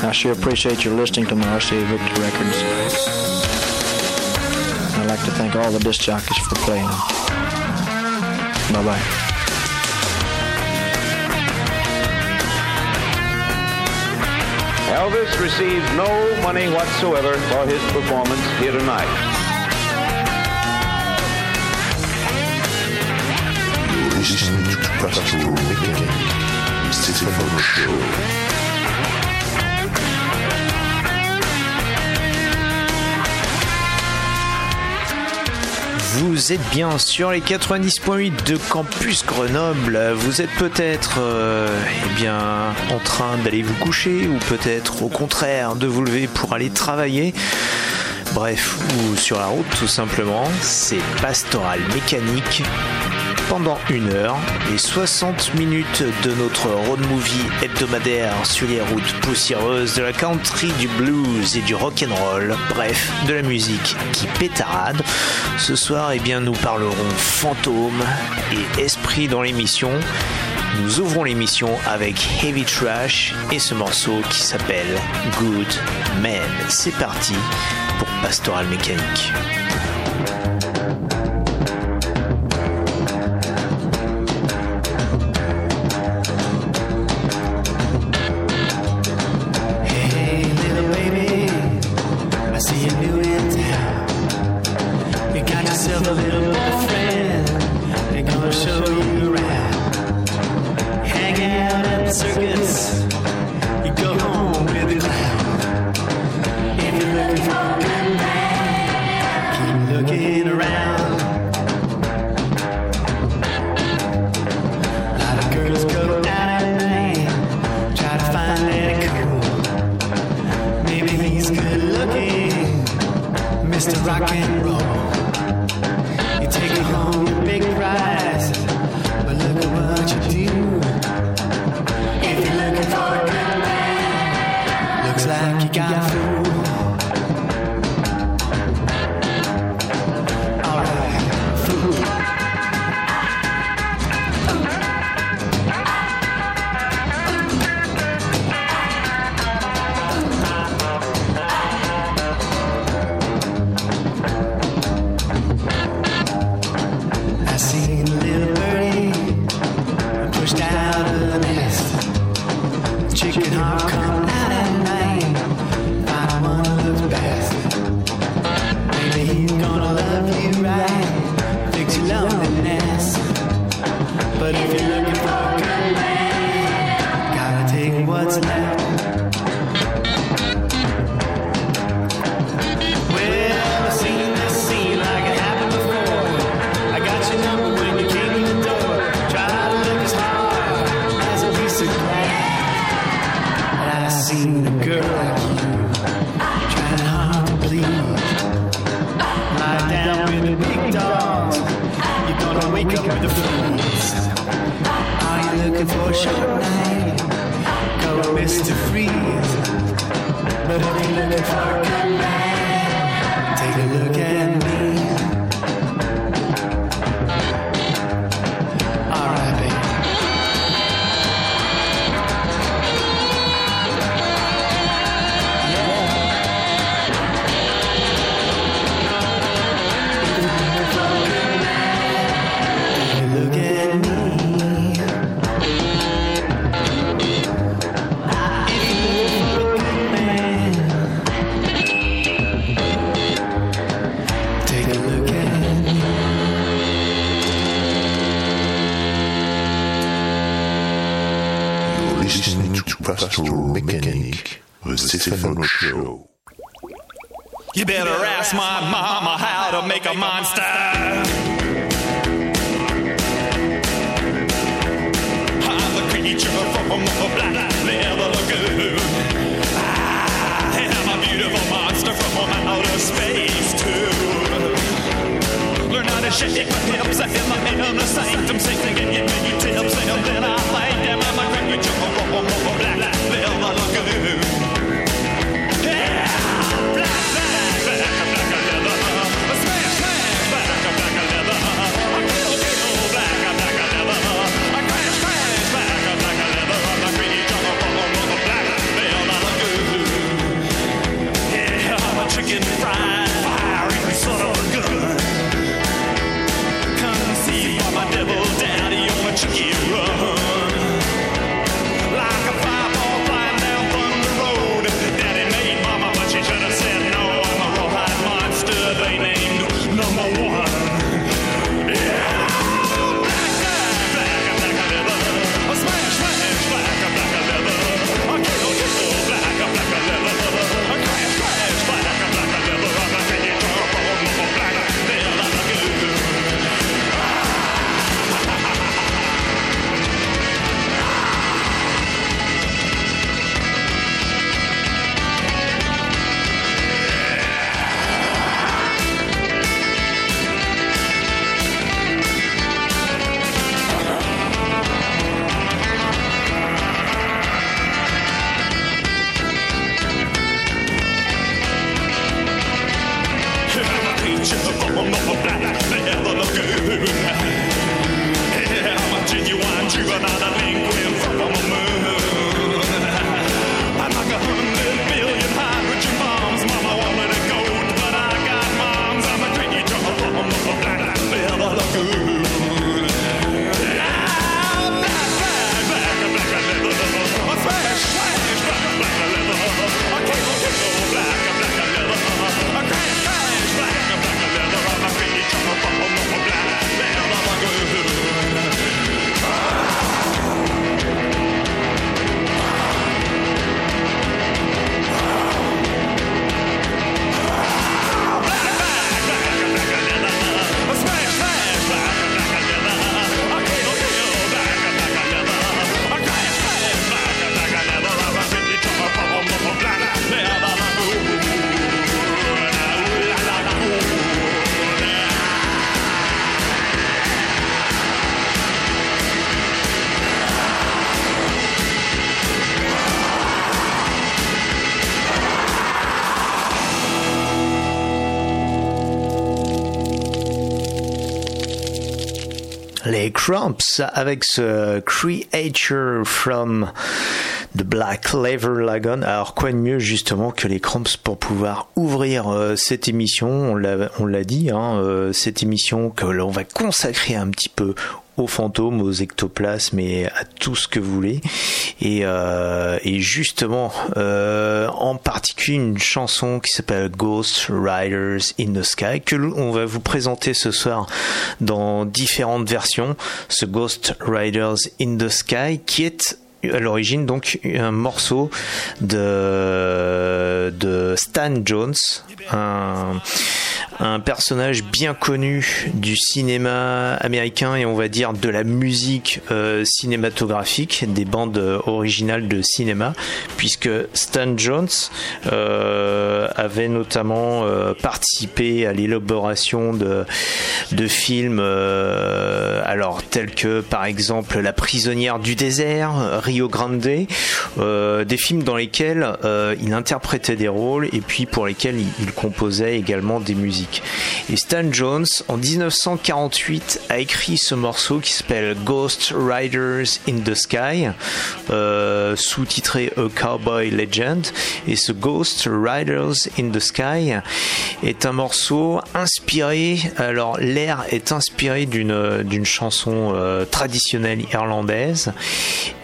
I sure appreciate your listening to my RCA Victor records. I'd like to thank all the disc jockeys for playing. Bye bye. Elvis received no money whatsoever for his performance here tonight. listening to Pastoral Weekend. Stephen Show. Vous êtes bien sur les 90.8 de Campus Grenoble. Vous êtes peut-être euh, eh bien en train d'aller vous coucher ou peut-être au contraire de vous lever pour aller travailler. Bref, ou sur la route tout simplement. C'est Pastoral Mécanique pendant une heure et 60 minutes de notre road movie hebdomadaire sur les routes poussiéreuses de la country, du blues et du rock and roll. Bref, de la musique qui pétarade. Ce soir, eh bien, nous parlerons fantômes et esprit dans l'émission. Nous ouvrons l'émission avec Heavy Trash et ce morceau qui s'appelle Good Man. C'est parti pour Pastoral Mécanique. Mechanic, the Stefano Show. You better ask my mama how to make a monster. I'm the creature from the black leather lagoon. I am a beautiful monster from outer space too. Learn how to shake my hips in the, in the sanctum, sing and give me tips, and then I lay down. I'm a creature from the black leather lagoon. Les Cramps avec ce Creature from the Black Lever Lagoon. Alors quoi de mieux justement que les Cramps pour pouvoir ouvrir euh, cette émission? On l'a dit, hein, euh, cette émission que l'on va consacrer un petit peu aux fantômes, aux ectoplasmes et à tout ce que vous voulez. Et, euh, et justement, euh, en particulier une chanson qui s'appelle Ghost Riders in the Sky, que l'on- on va vous présenter ce soir dans différentes versions. Ce Ghost Riders in the Sky qui est à l'origine donc un morceau de, de Stan Jones, un, un personnage bien connu du cinéma américain et on va dire de la musique euh, cinématographique, des bandes euh, originales de cinéma, puisque Stan Jones euh, avait notamment participé à l'élaboration de, films, alors tels que par exemple La prisonnière du désert, Rio Grande, des films dans lesquels il interprétait des rôles et puis pour lesquels il, il composait également des musiques. Et Stan Jones, en 1948, a écrit ce morceau qui s'appelle Ghost Riders in the Sky, euh, sous-titré A Cowboy Legend. Et ce Ghost Riders in the Sky est un morceau inspiré, alors l'air est inspiré d'une chanson euh, traditionnelle irlandaise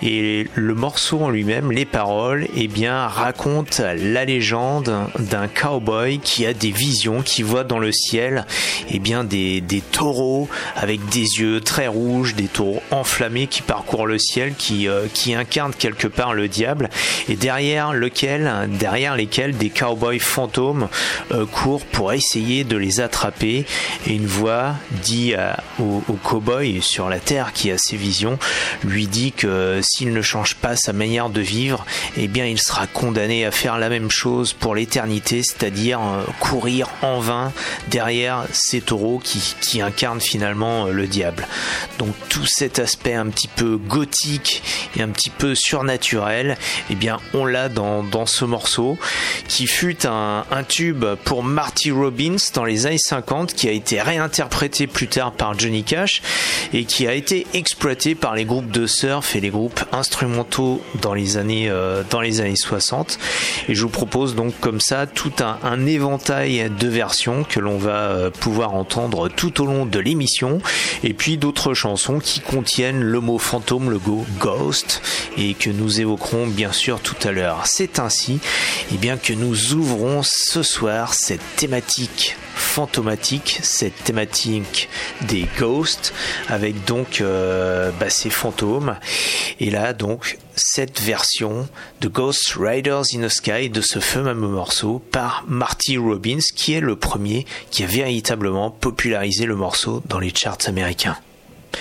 et le morceau en lui-même, les paroles, eh bien raconte la légende d'un cowboy qui a des visions, qui voit dans dans le ciel eh bien des, taureaux avec des yeux très rouges, des taureaux enflammés qui parcourent le ciel, qui, euh, incarnent quelque part le diable, et derrière lequel, derrière lesquels des cowboys fantômes euh, courent pour essayer de les attraper. Et une voix dit au, cowboy sur la terre qui a ses visions, lui dit que s'il ne change pas sa manière de vivre, eh bien il sera condamné à faire la même chose pour l'éternité, c'est-à-dire euh, courir en vain derrière ces taureaux qui, incarnent finalement euh, le diable. Donc tout cet aspect un petit peu gothique et un petit peu surnaturel, eh bien on l'a dans, ce morceau qui fut un, tube pour Marty Robbins dans les années 50 qui a été réinterprété plus tard par Johnny Cash et qui a été exploité par les groupes de surf et les groupes instrumentaux dans les années euh, dans les années 60 et je vous propose donc comme ça tout un éventail de versions que l'on va euh, pouvoir entendre tout au long de l'émission. Et puis d'autres chansons qui contiennent le mot fantôme le go ghost et que nous évoquerons bien sûr tout à l'heure. C'est ainsi eh bien que nous ouvrons ce soir cette thématique fantomatique, cette thématique des ghosts, avec donc euh, bah, ces fantômes. Et là donc cette version de Ghost Riders in the Sky de ce fameux morceau par Marty Robbins, qui est le premier qui a véritablement popularisé le morceau dans les charts américains.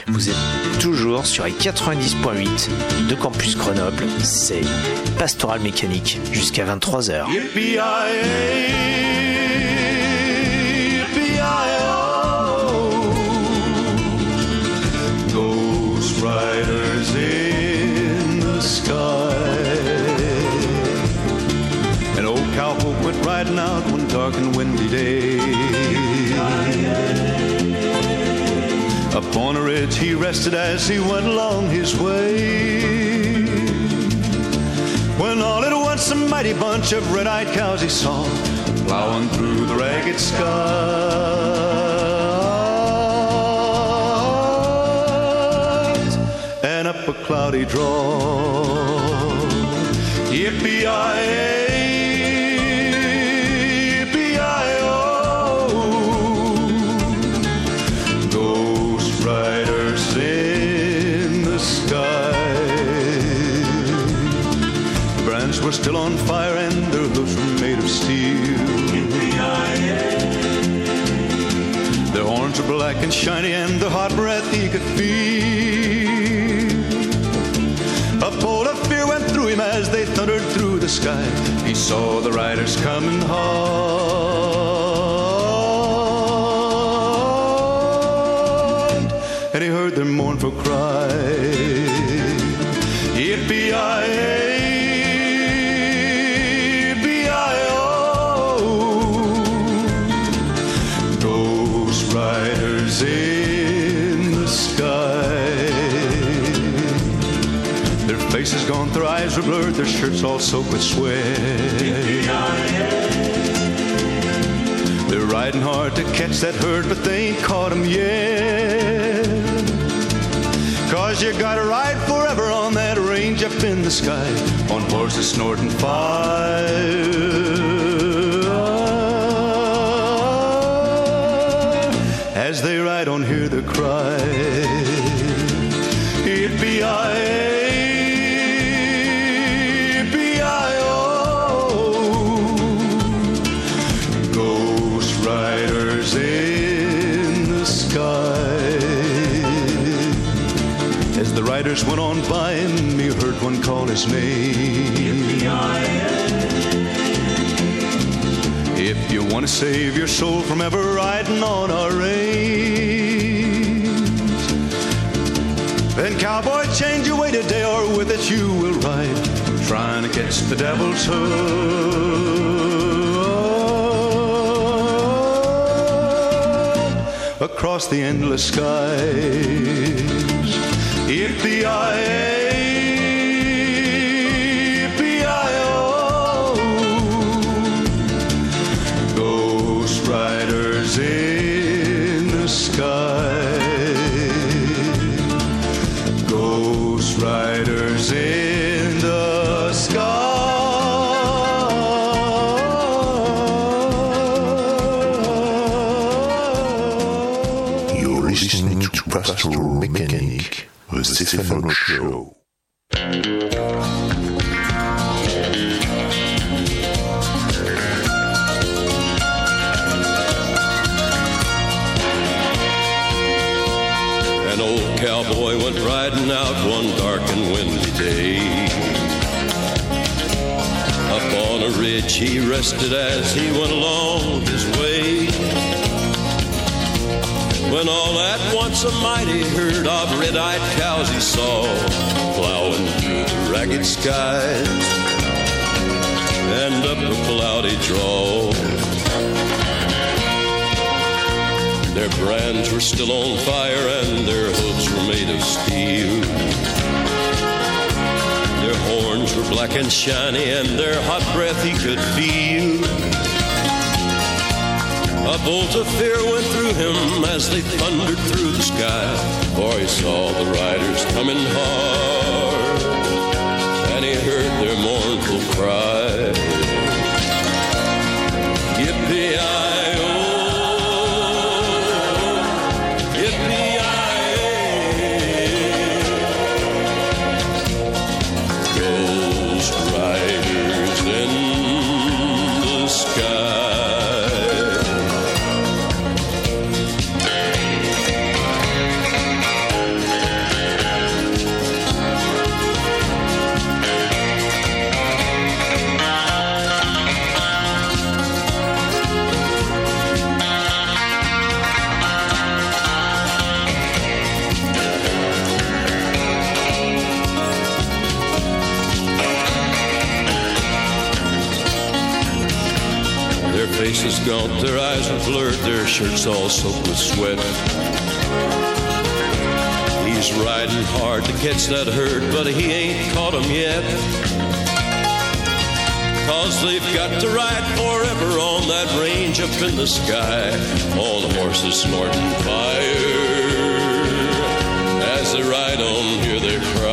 Vous êtes toujours sur les 90.8 de Campus Grenoble, c'est Pastoral Mécanique jusqu'à 23h. Riding out one dark and windy day. Upon a ridge he rested as he went along his way. When all at once a mighty bunch of red-eyed cows he saw plowing through the ragged skies and up a cloudy draw. Yippee-yi-yay, were still on fire and their hoofs were made of steel. Their horns were black and shiny and their hot breath he could feel. A bolt of fear went through him as they thundered through the sky. He saw the riders coming hard, and he heard their mournful cry. Eyes were blurred, their shirts all soaked with sweat. They're riding hard to catch that herd, but they ain't caught 'em yet. Cause you gotta ride forever on that range up in the sky on horses snorting fire. As they ride on, hear the cry. By he heard one call his name. If you want to save your soul from ever riding on a range, then cowboy, change your way today, or with it you will ride, trying to catch the devil's hood across the endless E-P-I-A, E-P-I-O. Oh. Ghost riders in the sky. Ghost riders in the sky. You're listening to Pastor Mickens. The Show. An old cowboy went riding out one dark and windy day. Up on a ridge he rested as he went along his way. When all at once a mighty herd of red-eyed cows he saw plowing through the ragged skies and up a cloudy draw. Their brands were still on fire and their hooves were made of steel. Their horns were black and shiny and their hot breath he could feel. A bolt of fear went through him as they thundered through the sky, for he saw the riders coming hard, and he heard their mournful cry. All soaked with sweat. He's riding hard to catch that herd, but he ain't caught 'em yet. Cause they've got to ride forever on that range up in the sky. All the horses snorting fire. As they ride on, hear their cry.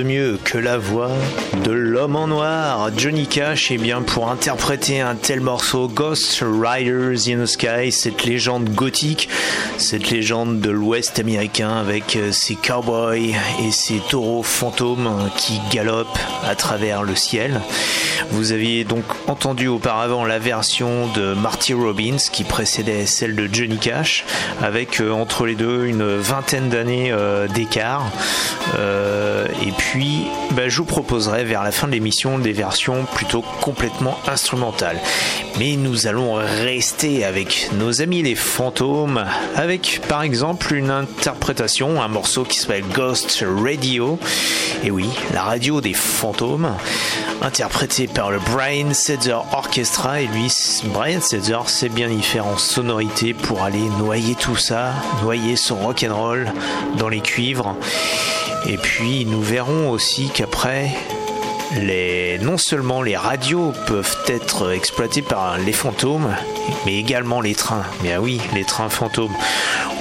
Mieux que la voix de l'homme en noir, Johnny Cash, et bien pour interpréter un tel morceau, Ghost Riders in the Sky, cette légende gothique, cette légende de l'Ouest américain avec euh, ses cowboys et ses taureaux fantômes qui galopent à travers le ciel. Vous aviez donc entendu auparavant la version de Marty Robbins qui précédait celle de Johnny Cash, avec euh, entre les deux une vingtaine d'années euh, d'écart. Euh, et puis, bah, je vous proposerai vers la fin de l'émission des versions plutôt complètement instrumentales. Mais nous allons rester avec nos amis les fantômes, avec par exemple une interprétation, un morceau qui s'appelle Ghost Radio. Et oui, la radio des fantômes, interprété par le Brian Setzer Orchestra. Et lui, Brian Setzer sait bien y faire en sonorité pour aller noyer tout ça, noyer son rock'n'roll dans les cuivres. Et puis nous verrons aussi qu'après, les, non seulement les radios peuvent être exploitées par les fantômes, mais également les trains. Mais ah oui, les trains fantômes.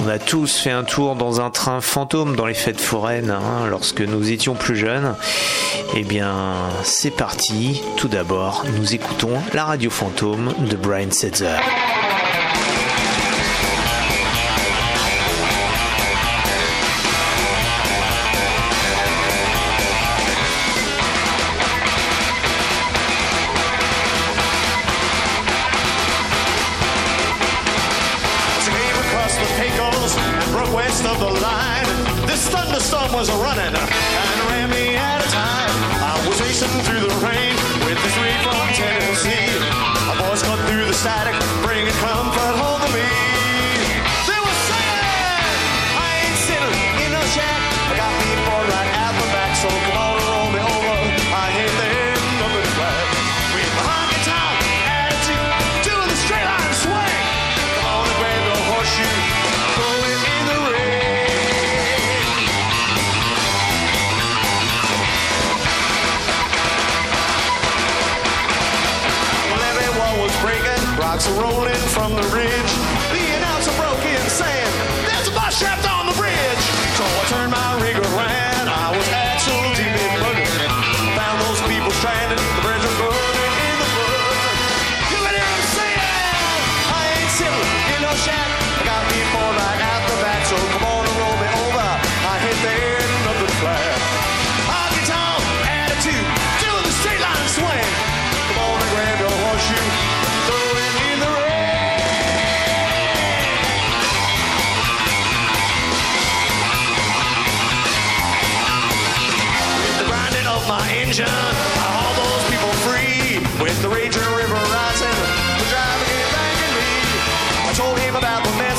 On a tous fait un tour dans un train fantôme dans les fêtes foraines hein, lorsque nous étions plus jeunes. Eh bien, c'est parti. Tout d'abord, nous écoutons la radio fantôme de Brian Setzer.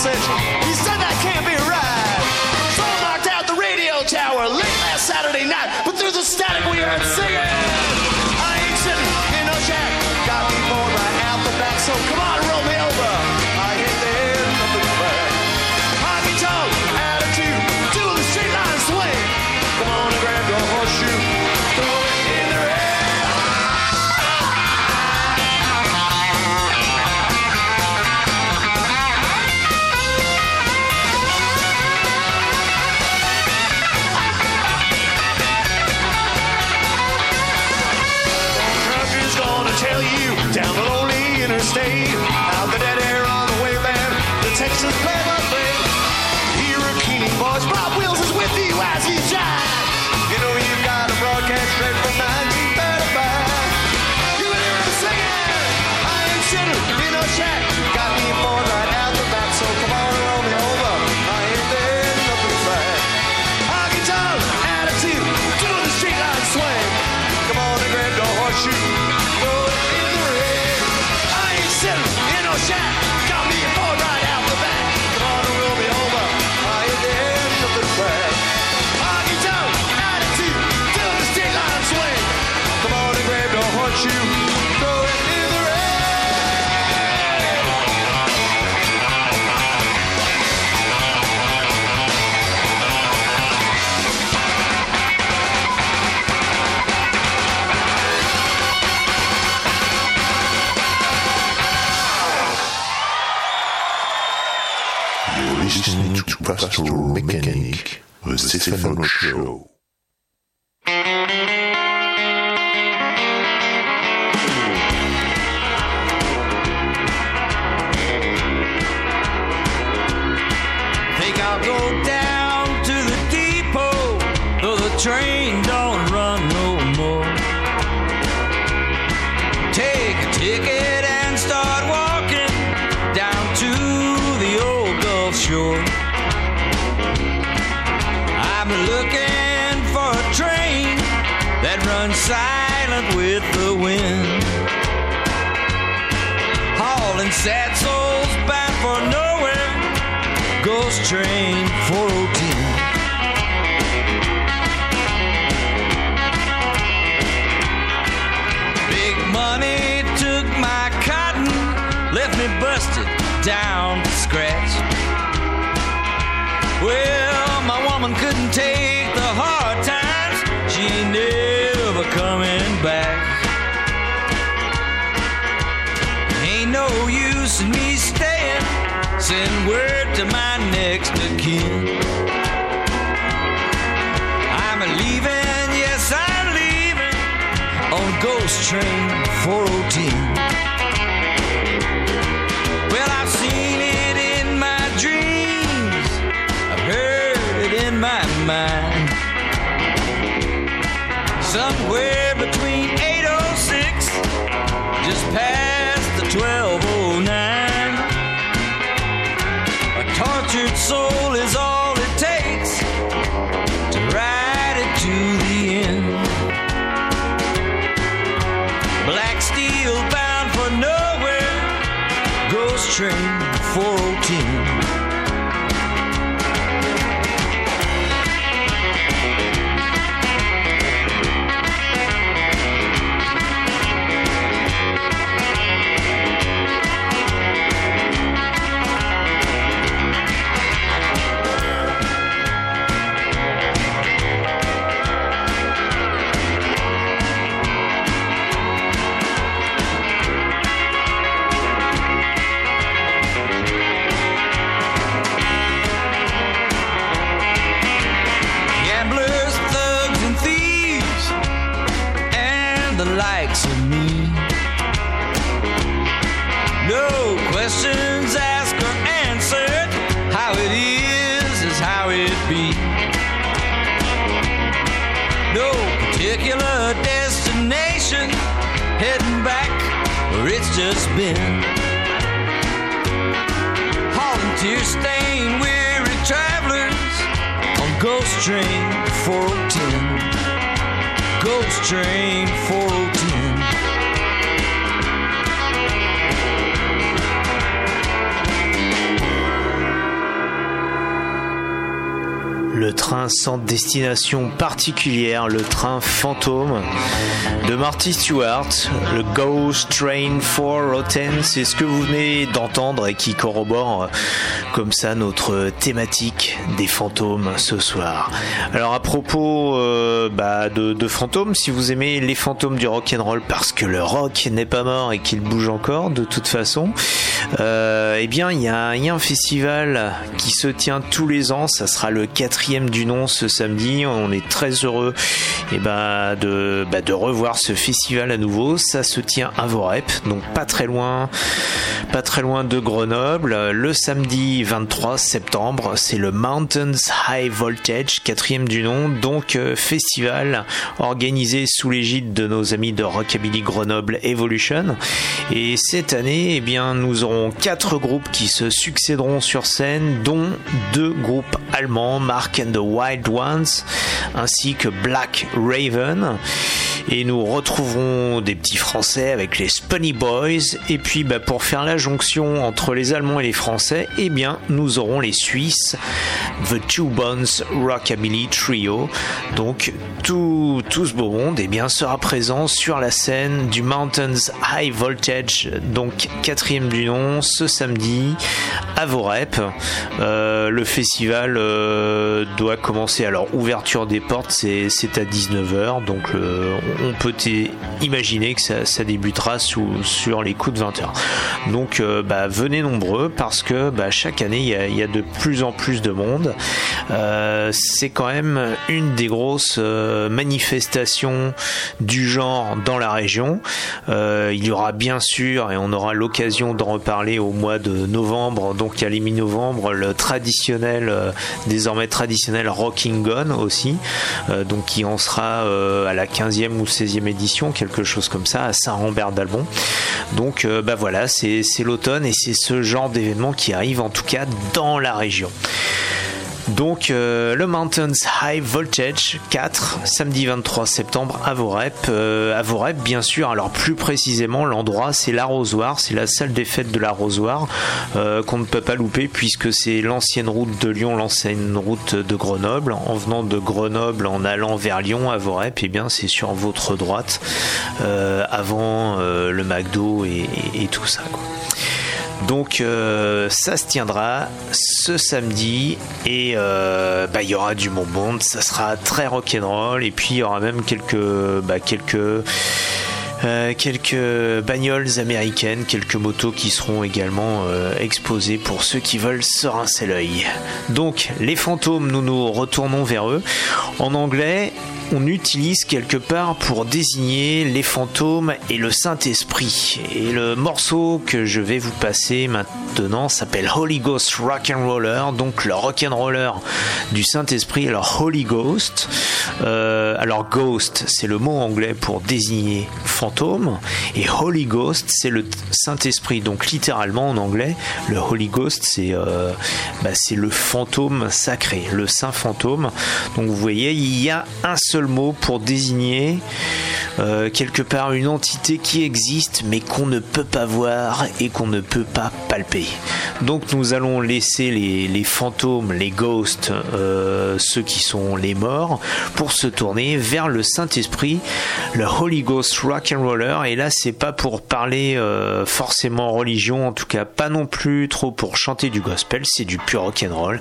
He's Astro Mechanic, The Stephen Show. first train 410. Big money took my cotton, left me busted down to scratch. here. Black steel bound for Train 410. Le train sans destination particulière, le train fantôme de Marty Stewart, le Ghost Train 410, c'est ce que vous venez d'entendre et qui corrobore euh, comme ça notre thématique des fantômes ce soir. Alors à propos euh, bah, de, fantômes, si vous aimez les fantômes du rock and roll parce que le rock n'est pas mort et qu'il bouge encore de toute façon, euh, eh bien il y, a- un festival qui se tient tous les ans, ça sera le quatrième du nom ce samedi. On est très heureux eh ben, de, bah, de revoir ce festival à nouveau. Ça se tient à Vorep, donc pas très loin, pas très loin de Grenoble. Le samedi 23 septembre, c'est le Mountains High Voltage, quatrième du nom, donc euh, festival organisé sous l'égide de nos amis de Rockabilly Grenoble Evolution. Et cette année, eh bien, nous aurons quatre groupes qui se succéderont sur scène, dont deux groupes allemands, Mark and the Wild Ones, ainsi que Black Raven. Et nous retrouverons des petits Français avec les Spunny Boys. Et puis, bah, pour faire la jonction entre les Allemands et les Français, eh bien, nous aurons les Suisses, The Two Bones Rockabilly Trio. Donc, tout, tout ce beau monde, eh bien, sera présent sur la scène du Mountains High Voltage, donc quatrième du nom, ce samedi à Vorep. Euh, le festival euh, doit commencer. Alors, ouverture des portes, c'est à 19h, donc euh, on peut imaginer que ça, débutera sur les coups de 20h. Donc, euh, bah, venez nombreux parce que bah, chaque année, il y a de plus en plus de monde. Euh, c'est quand même une des grosses euh, manifestations du genre dans la région. Euh, il y aura bien sûr, et on aura l'occasion d'en reparler au mois de novembre, donc à mi novembre le traditionnel, désormais traditionnel Rocking Gun aussi, donc qui en sera à la 15e ou 16e édition, quelque chose comme ça, à Saint-Rambert d'Albon. Donc bah voilà, c'est l'automne et c'est ce genre d'événement qui arrive en tout cas dans la région. Donc euh, le Mountains High Voltage 4, samedi 23 septembre à Vorep. Euh, à Vorep, bien sûr. Alors plus précisément, l'endroit c'est l'arrosoir, c'est la salle des fêtes de l'arrosoir euh, qu'on ne peut pas louper puisque c'est l'ancienne route de Lyon, l'ancienne route de Grenoble. En venant de Grenoble, en allant vers Lyon à Vorep, eh bien c'est sur votre droite, avant le McDo et, et- et tout ça. Quoi. Donc euh, ça se tiendra ce samedi et euh, bah, il y aura du bon monde, ça sera très rock'n'roll et puis il y aura même quelques bah, quelques euh, quelques bagnoles américaines, quelques motos qui seront également euh, exposées pour ceux qui veulent se rincer l'œil. Donc les fantômes, nous nous retournons vers eux. En anglais, on utilise quelque part pour désigner les fantômes et le Saint-Esprit. Et le morceau que je vais vous passer maintenant s'appelle Holy Ghost Rock'n'Roller, donc le rock'n'roller du Saint-Esprit, alors Holy Ghost. Euh, alors Ghost, c'est le mot anglais pour désigner et Holy Ghost c'est le Saint-Esprit. Donc littéralement en anglais, le Holy Ghost c'est euh, bah, le fantôme sacré, le saint fantôme. Donc vous voyez, il y a un seul mot pour désigner euh, quelque part une entité qui existe mais qu'on ne peut pas voir et qu'on ne peut pas palper. Donc nous allons laisser les, fantômes, les ghosts, euh, ceux qui sont les morts, pour se tourner vers le Saint-Esprit, le Holy Ghost Rock Roller. Et là, c'est pas pour parler euh, forcément religion, en tout cas pas non plus trop pour chanter du gospel, c'est du pur rock and roll.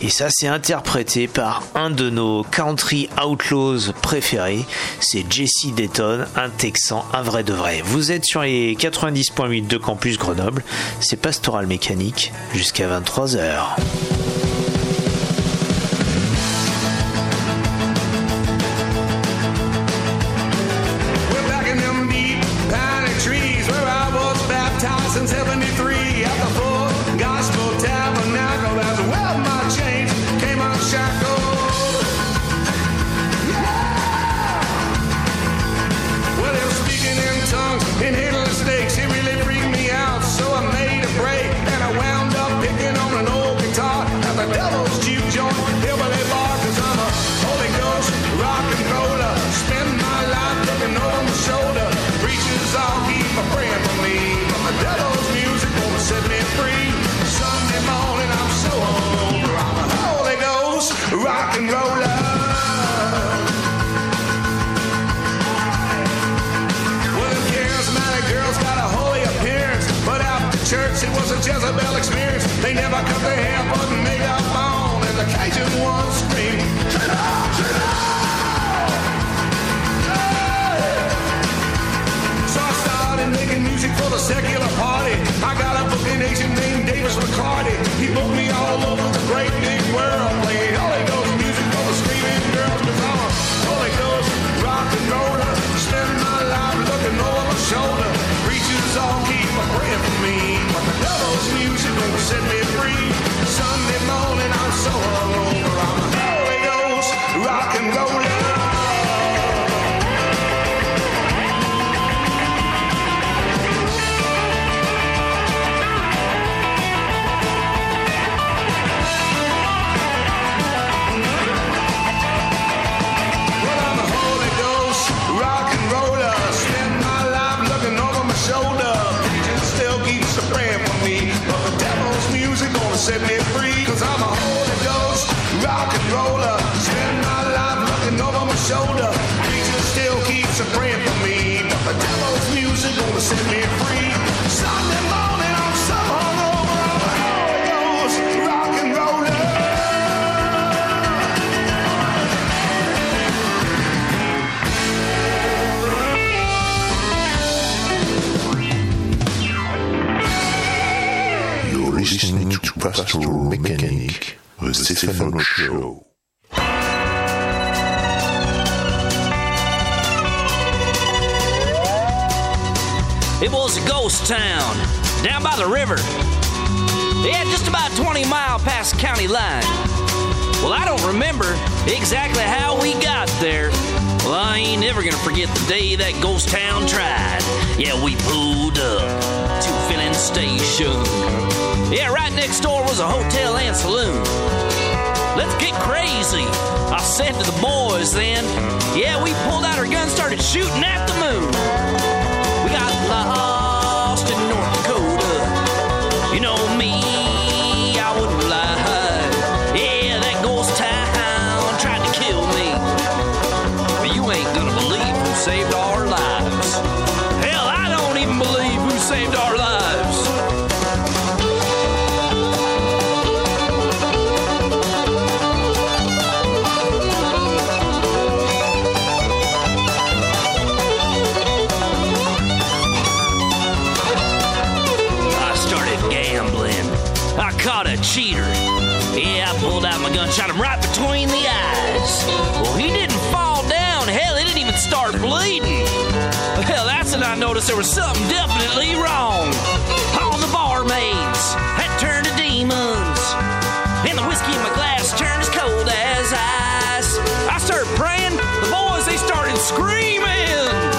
Et ça, c'est interprété par un de nos country outlaws préférés, c'est Jesse Dayton, un Texan, un vrai de vrai. Vous êtes sur les 90.8 de Campus Grenoble, c'est Pastoral Mécanique jusqu'à 23h. Baptized in was experience. They never cut their hair but made up on, and the Cajun ones scream, "Turn up, turn up!" So I started making music for the secular party. I got a booking agent named Davis McCarty. He booked me all over the great big world, playing Holy Ghost music for the screaming girls. Cause I'm a Holy Ghost rock and roller. Spend my life looking over my shoulder. Preachers all keep a praying for me, music gonna set me free. Sunday morning I'm so hungover. The Show. It was a ghost town down by the river. Yeah, just about 20 mile past county line. Well, I don't remember exactly how we got there. Well, I ain't never gonna forget the day that ghost town tried. Yeah, we pulled up filling station. Yeah, right next door was a hotel and saloon. Let's get crazy. I said to the boys then. Yeah, we pulled out our guns, started shooting at the moon. We got lost in North Dakota. You know I caught a cheater. Yeah, I pulled out my gun, shot him right between the eyes. Well, he didn't fall down. Hell, he didn't even start bleeding. Hell, that's when I noticed there was something definitely wrong. All the barmaids had turned to demons. And the whiskey in my glass turned as cold as ice. I started praying. The boys, they started screaming.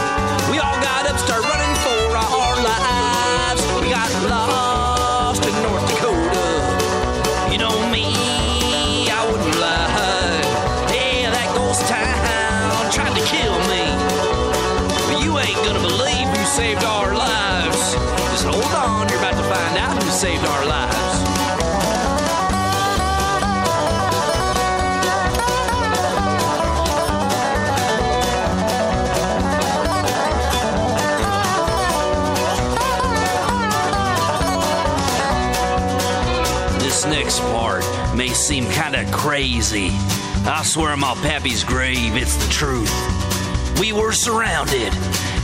Seem kinda crazy. I swear on my pappy's grave, it's the truth. We were surrounded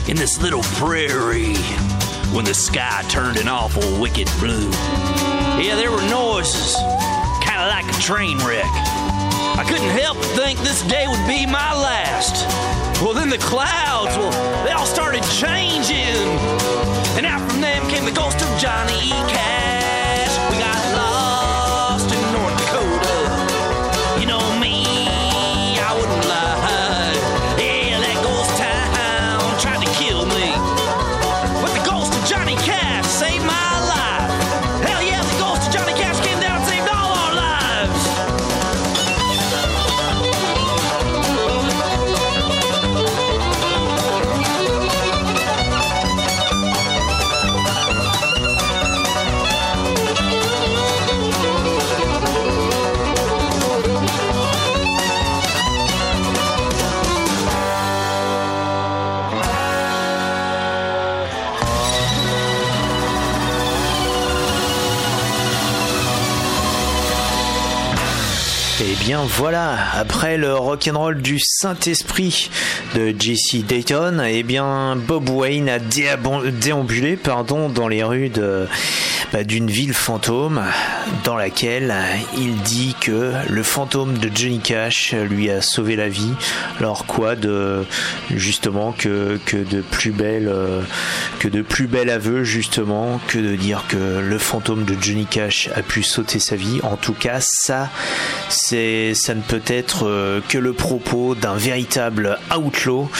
in this little prairie when the sky turned an awful wicked blue. Yeah, there were noises, kinda like a train wreck. I couldn't help but think this day would be my last. Well, then the clouds, well, they all started changing. And out from them came the ghost of Johnny E. Cash. Voilà, après le rock'n'roll du Saint-Esprit de JC Dayton, et bien Bob Wayne a déambulé pardon, dans les rues de d'une ville fantôme dans laquelle il dit que le fantôme de Johnny Cash lui a sauvé la vie. Alors quoi de justement que, de plus belle euh, que de plus bel aveu justement que de dire que le fantôme de Johnny Cash a pu sauter sa vie. En tout cas, ça c'est ça ne peut être euh, que le propos d'un véritable outlaw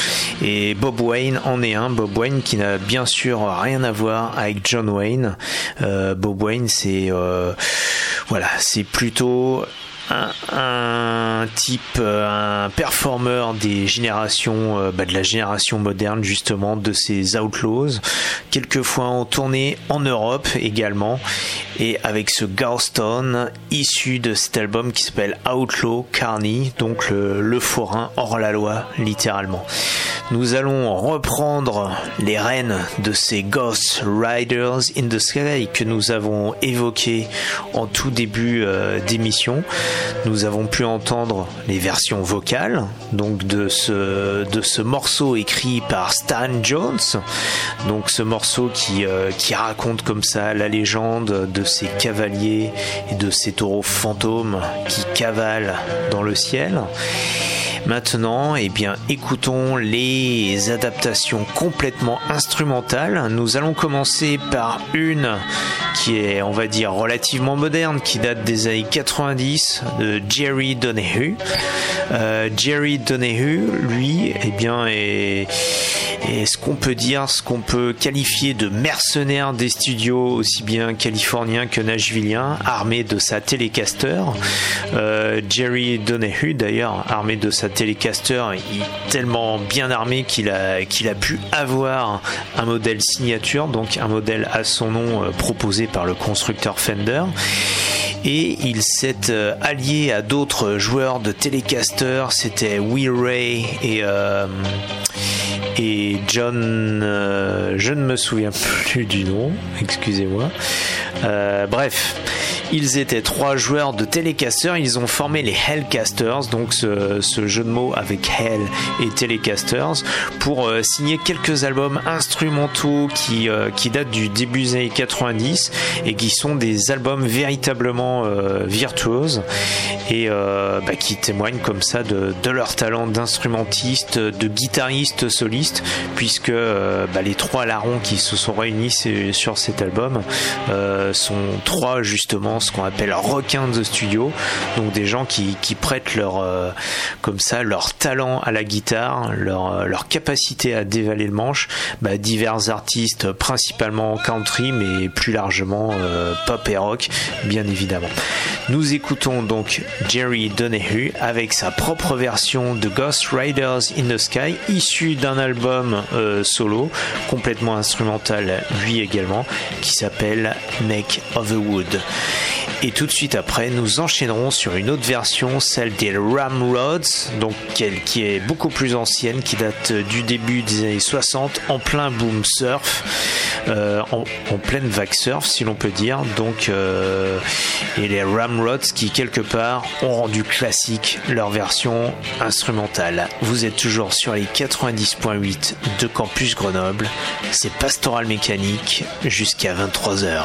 et Bob Wayne en est un. Bob Wayne qui n'a bien sûr rien à voir avec John Wayne. Euh, Bob Wayne c'est euh, voilà c'est plutôt un, type, euh, un performeur des générations, euh, bah, de la génération moderne justement, de ces Outlaws, quelquefois en tournée en Europe également, et avec ce Galston issu de cet album qui s'appelle Outlaw Carney, donc le, le forain hors la loi littéralement. Nous allons reprendre les rênes de ces Ghost Riders in the Sky que nous avons évoqués en tout début euh, d'émission. Nous avons pu entendre les versions vocales donc de ce morceau écrit par Stan Jones. Donc ce morceau qui euh, qui raconte comme ça la légende de ces cavaliers et de ces taureaux fantômes qui cavalent dans le ciel. Maintenant, eh bien, écoutons les adaptations complètement instrumentales. Nous allons commencer par une qui est, on va dire, relativement moderne, qui date des années 90 de Jerry Donahue. Euh, Jerry Donahue, lui, eh bien, est, est ce qu'on peut dire, ce qu'on peut qualifier de mercenaire des studios, aussi bien californiens que nashvilliens, armé de sa Telecaster. Euh, Jerry Donahue, d'ailleurs, armé de sa Telecaster, il est tellement bien armé qu'il a, qu'il a pu avoir un modèle signature, donc un modèle à son nom euh, proposé par le constructeur Fender. Et il s'est euh, allié à d'autres joueurs de Telecaster, c'était Will Ray et, euh, et John, euh, je ne me souviens plus du nom, excusez-moi. Euh, bref, ils étaient trois joueurs de Telecaster, ils ont formé les Hellcasters, donc ce, jeu de mots avec Hell et Telecasters, pour euh, signer quelques albums instrumentaux qui, euh, qui datent du début des années 90 et qui sont des albums véritablement euh, virtuoses et bah, qui témoignent comme ça de, leur talent d'instrumentiste, de guitariste soliste, puisque bah, les trois larrons qui se sont réunis sur- cet album sont trois justement ce qu'on appelle requins de studio, donc des gens qui, prêtent leur euh, comme ça leur talent à la guitare, leur, euh, capacité à dévaler le manche, bah, divers artistes principalement country, mais plus largement euh, pop et rock, bien évidemment. Nous écoutons donc Jerry Donahue avec sa propre version de Ghost Riders in the Sky, issue d'un album solo, complètement instrumental lui également, qui s'appelle Neck of the Wood. Et tout de suite après, nous enchaînerons sur une autre version, celle des Ramrods, donc qui est beaucoup plus ancienne, qui date du début des années 60, en plein boom surf, euh, en, en pleine vague surf, si l'on peut dire. Donc, euh, et les Ramrods qui quelque part ont rendu classique leur version instrumentale. Vous êtes toujours sur les 90.8 de Campus Grenoble. C'est Pastoral Mécanique jusqu'à 23h.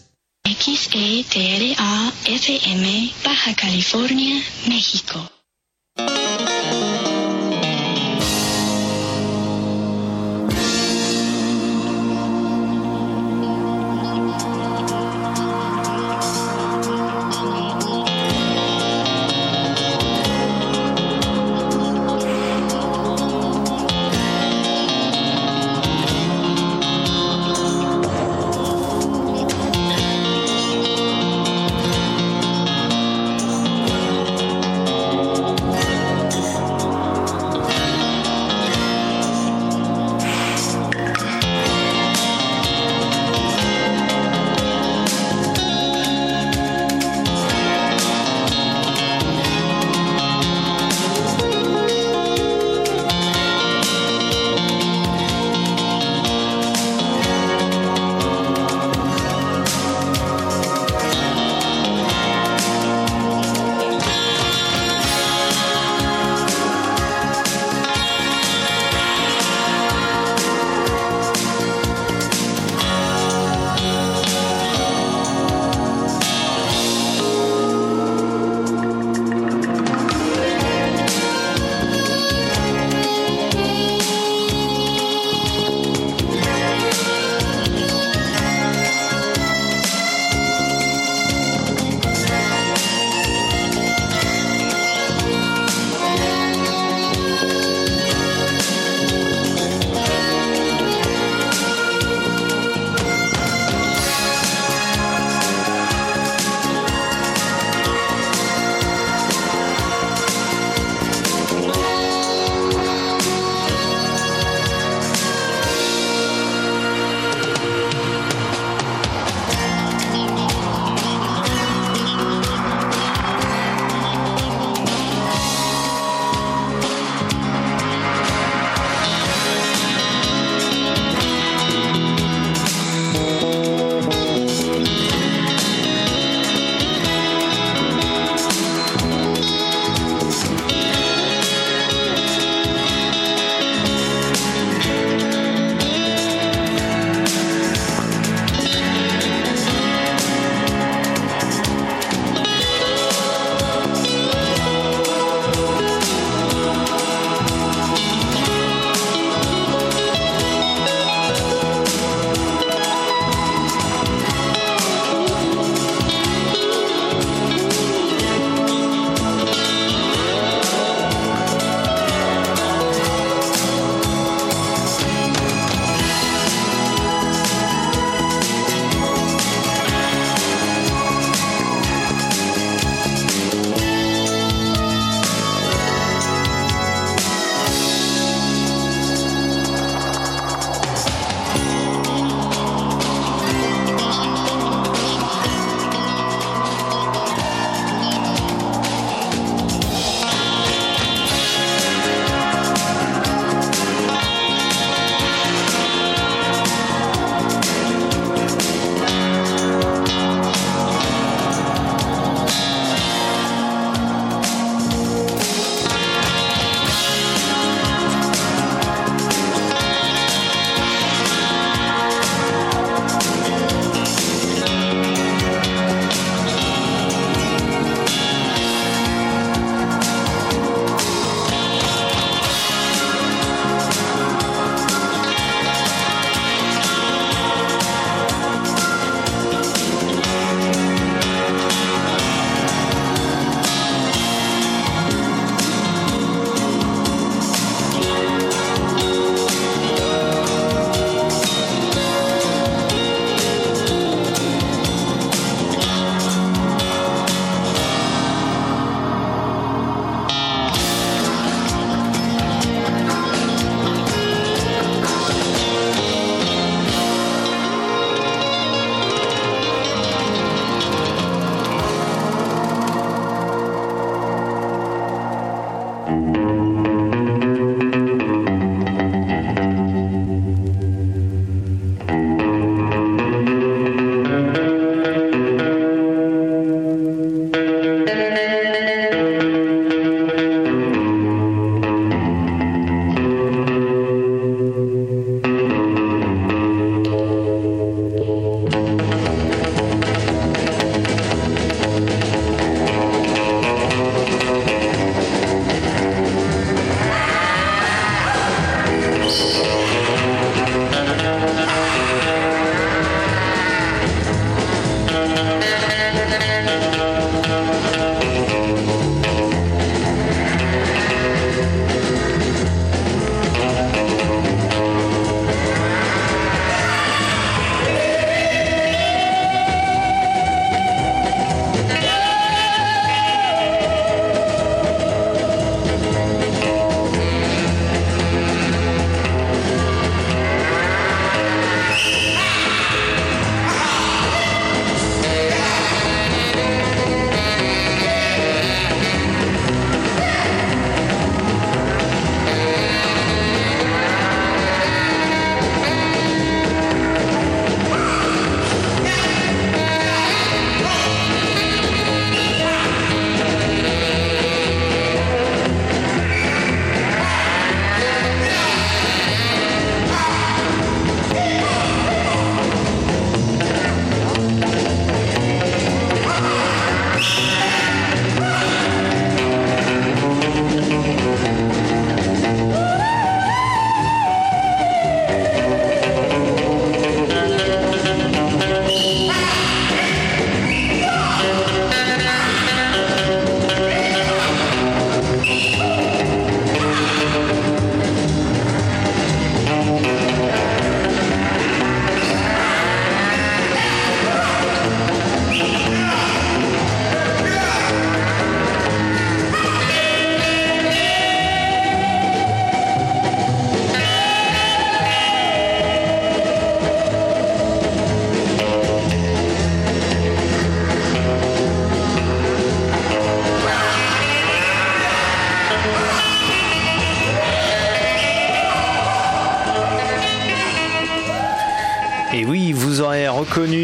XETRA FM Baja California, México.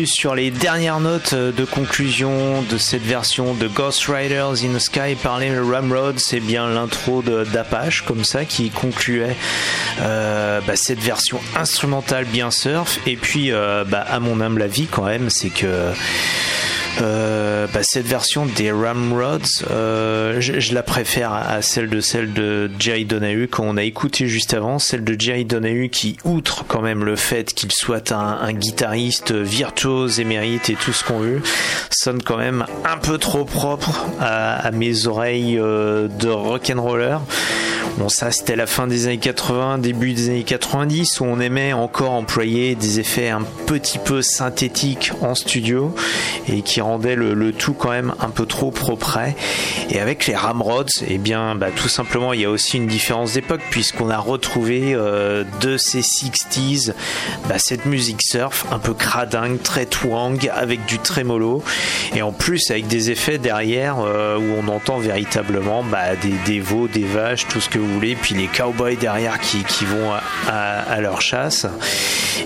Sur les dernières notes de conclusion de cette version de Ghost Riders in the Sky par les Ramrods, c'est bien l'intro d'Apache, comme ça, qui concluait euh, bah, cette version instrumentale bien surf. Et puis, euh, bah, à mon humble avis, quand même, c'est que. euh, bah, cette version des Ramrods, euh, je, la préfère à celle de celle de Jerry Donahue qu'on a écouté juste avant, celle de Jerry Donahue qui, outre quand même le fait qu'il soit un, guitariste virtuose émérite et tout ce qu'on veut, sonne quand même un peu trop propre à, à mes oreilles euh, de rock'n'roller. Bon, ça, c'était la fin des années 80, début des années 90, où on aimait encore employer des effets un petit peu synthétiques en studio et qui rendaient le, le tout quand même un peu trop propre. Et avec les Ramrods, eh bien, bah, tout simplement, il y a aussi une différence d'époque puisqu'on a retrouvé euh, de ces 60s bah, cette musique surf un peu cradingue, très twang, avec du trémolo et en plus avec des effets derrière euh, où on entend véritablement bah, des, des veaux, des vaches, tout ce que vous voulez, puis les cowboys derrière qui, qui vont à, à- leur chasse.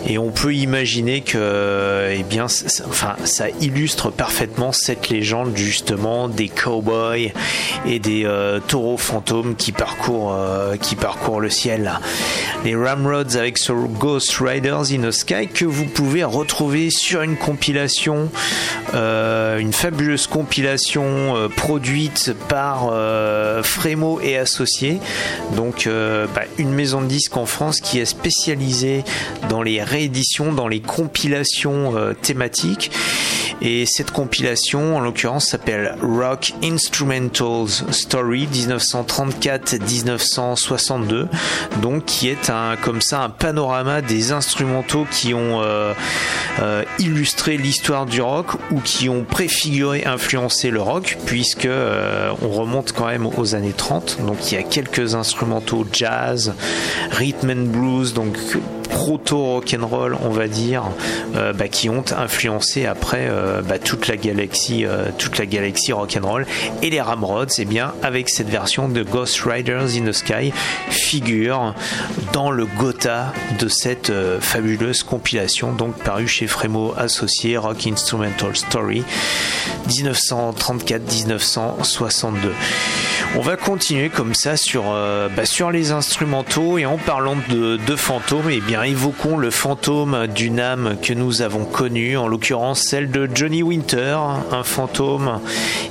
Et on peut imaginer que, eh bien, enfin, ça illustre parfaitement cette légende justement des cowboys et des euh, taureaux fantômes qui parcourent, euh, le ciel. Les Ramrods avec Ghost Riders in the Sky que vous pouvez retrouver sur une compilation, euh, une fabuleuse compilation produite par Frémo et Associés. Donc bah, une maison de disques en France qui est spécialisée dans les rééditions, dans les compilations thématiques. Et cette compilation, en l'occurrence, s'appelle Rock Instrumentals Story 1934-1962, donc qui est un comme ça un panorama des instrumentaux qui ont euh, euh, illustré l'histoire du rock ou qui ont préfiguré, influencé le rock, puisque euh, on remonte quand même aux années 30. Donc il y a quelques instrumentaux jazz, rhythm and blues, donc proto rock'n'roll, on va dire, euh, bah, qui ont influencé après euh, bah, toute la galaxie, euh, toute la galaxie rock'n'roll. Et les Ramrods, eh bien, avec cette version de Ghost Riders in the Sky, figure dans le Gotha de cette fabuleuse compilation, donc parue chez Frémo Associé Rock Instrumental Story 1934-1962. On va continuer comme ça sur, bah, sur les instrumentaux et en parlant de, fantômes, eh bien évoquons le fantôme d'une âme que nous avons connue, en l'occurrence celle de Johnny Winter, un fantôme,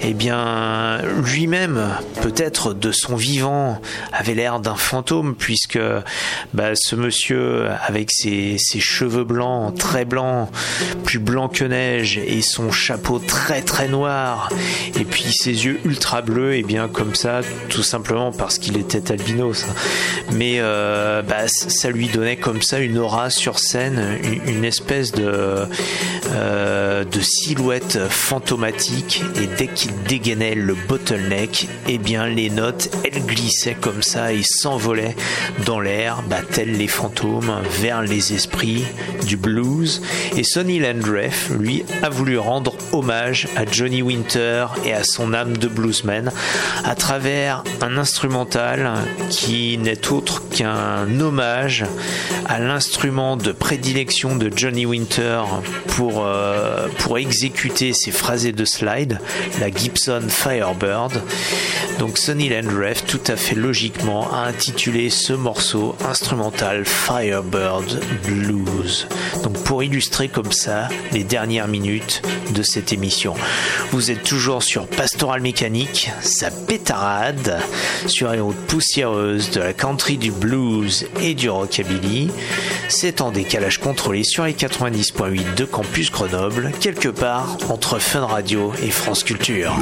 eh bien lui-même, peut-être de son vivant, avait l'air d'un fantôme puisque bah, ce monsieur avec ses, cheveux blancs, très blancs, plus blancs que neige et son chapeau très très noir et puis ses yeux ultra bleus, et bien comme ça tout simplement parce qu'il était albinos. Mais euh, bah, ça lui donnait comme ça une aura sur scène, une, espèce de, euh, de silhouette fantomatique. Et dès qu'il dégainait le bottleneck, et bien les notes, elles glissaient comme ça et s'envolaient dans l'air, bah, tels les fantômes, vers les esprits du blues. Et Sonny Landreth, lui, a voulu rendre hommage à Johnny Winter et à son âme de bluesman à travers un instrumental qui n'est autre qu'un hommage à l'instrument de prédilection de Johnny Winter pour, euh, pour exécuter ses phrasés de slide, la Gibson Firebird. Donc Sonny Landreth, tout à fait logiquement, a intitulé ce morceau instrumental Firebird Blues. Donc pour illustrer comme ça les dernières minutes de cette émission. Vous êtes toujours sur Pastoral Mécanique, ça pétarade sur les routes poussiéreuses de la country du blues et du rockabilly. C'est en décalage contrôlé sur les 90.8 de Campus Grenoble, quelque part entre Fun Radio et France Culture.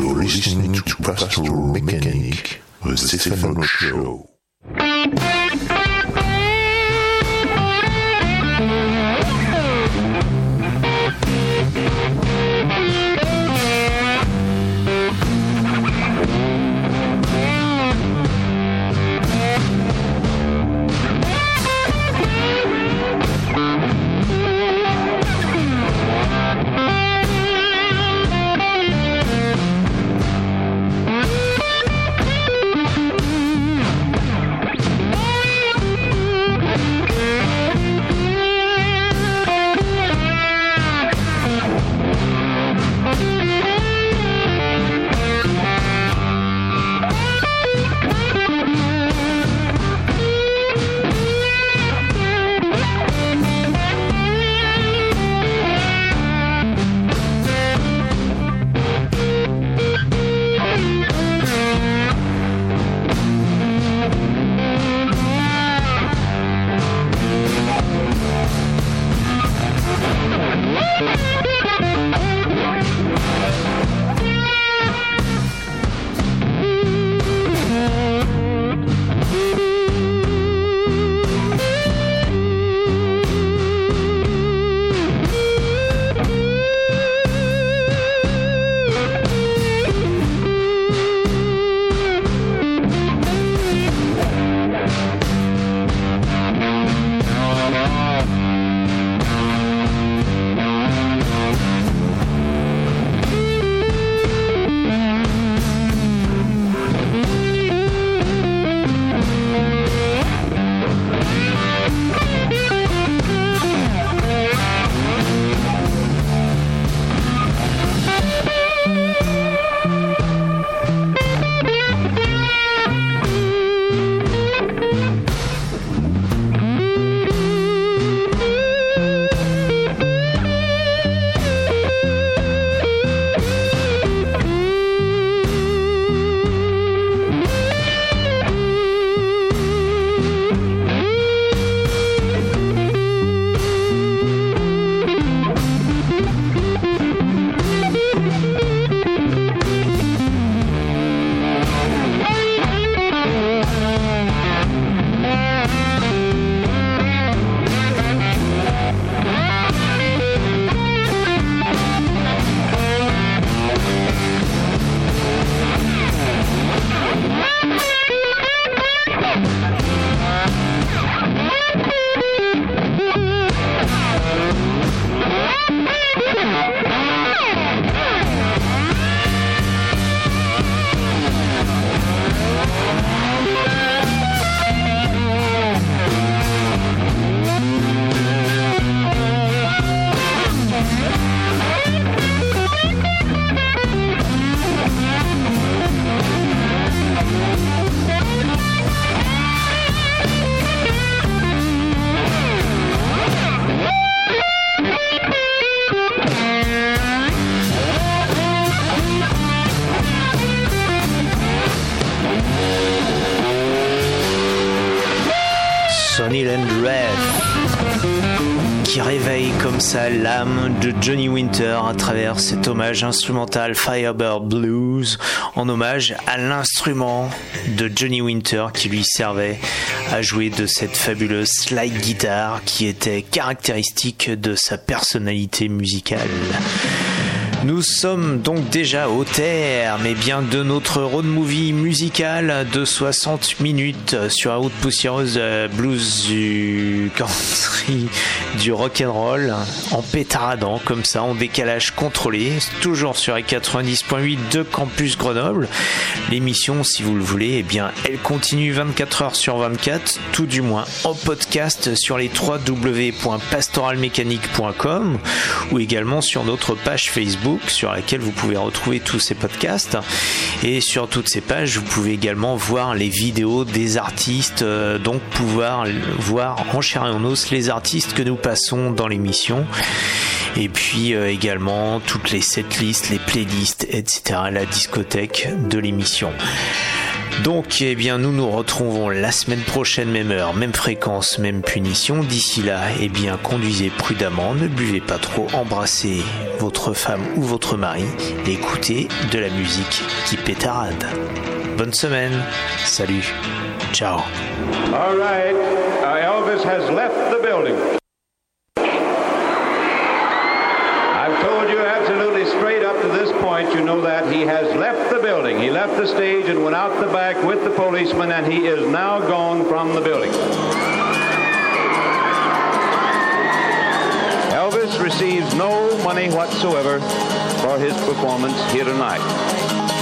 À travers cet hommage instrumental Firebird Blues en hommage à l'instrument de Johnny Winter qui lui servait à jouer de cette fabuleuse slide guitare qui était caractéristique de sa personnalité musicale. Nous sommes donc déjà au terme bien de notre road movie musical de 60 minutes sur la route poussiéreuse blues du country, du rock en pétaradant comme ça en décalage contrôlé, toujours sur les 90.8 de Campus Grenoble. L'émission, si vous le voulez, eh bien, elle continue 24 heures sur 24, tout du moins en podcast sur les www.pastoralmécanique.com ou également sur notre page Facebook sur laquelle vous pouvez retrouver tous ces podcasts. Et sur toutes ces pages, vous pouvez également voir les vidéos des artistes, euh, donc pouvoir voir en chair et en os les artistes que nous passons dans l'émission. Et puis euh, également toutes les setlists, les playlists, etc. La discothèque de l'émission. Donc, eh bien, nous nous retrouvons la semaine prochaine, même heure, même fréquence, même punition. D'ici là, eh bien, conduisez prudemment, ne buvez pas trop, embrassez votre femme ou votre mari et écoutez de la musique qui pétarade. Bonne semaine, salut, ciao. Point, you know that he has left the building. He left the stage and went out the back with the policeman, and he is now gone from the building. Elvis receives no money whatsoever for his performance here tonight.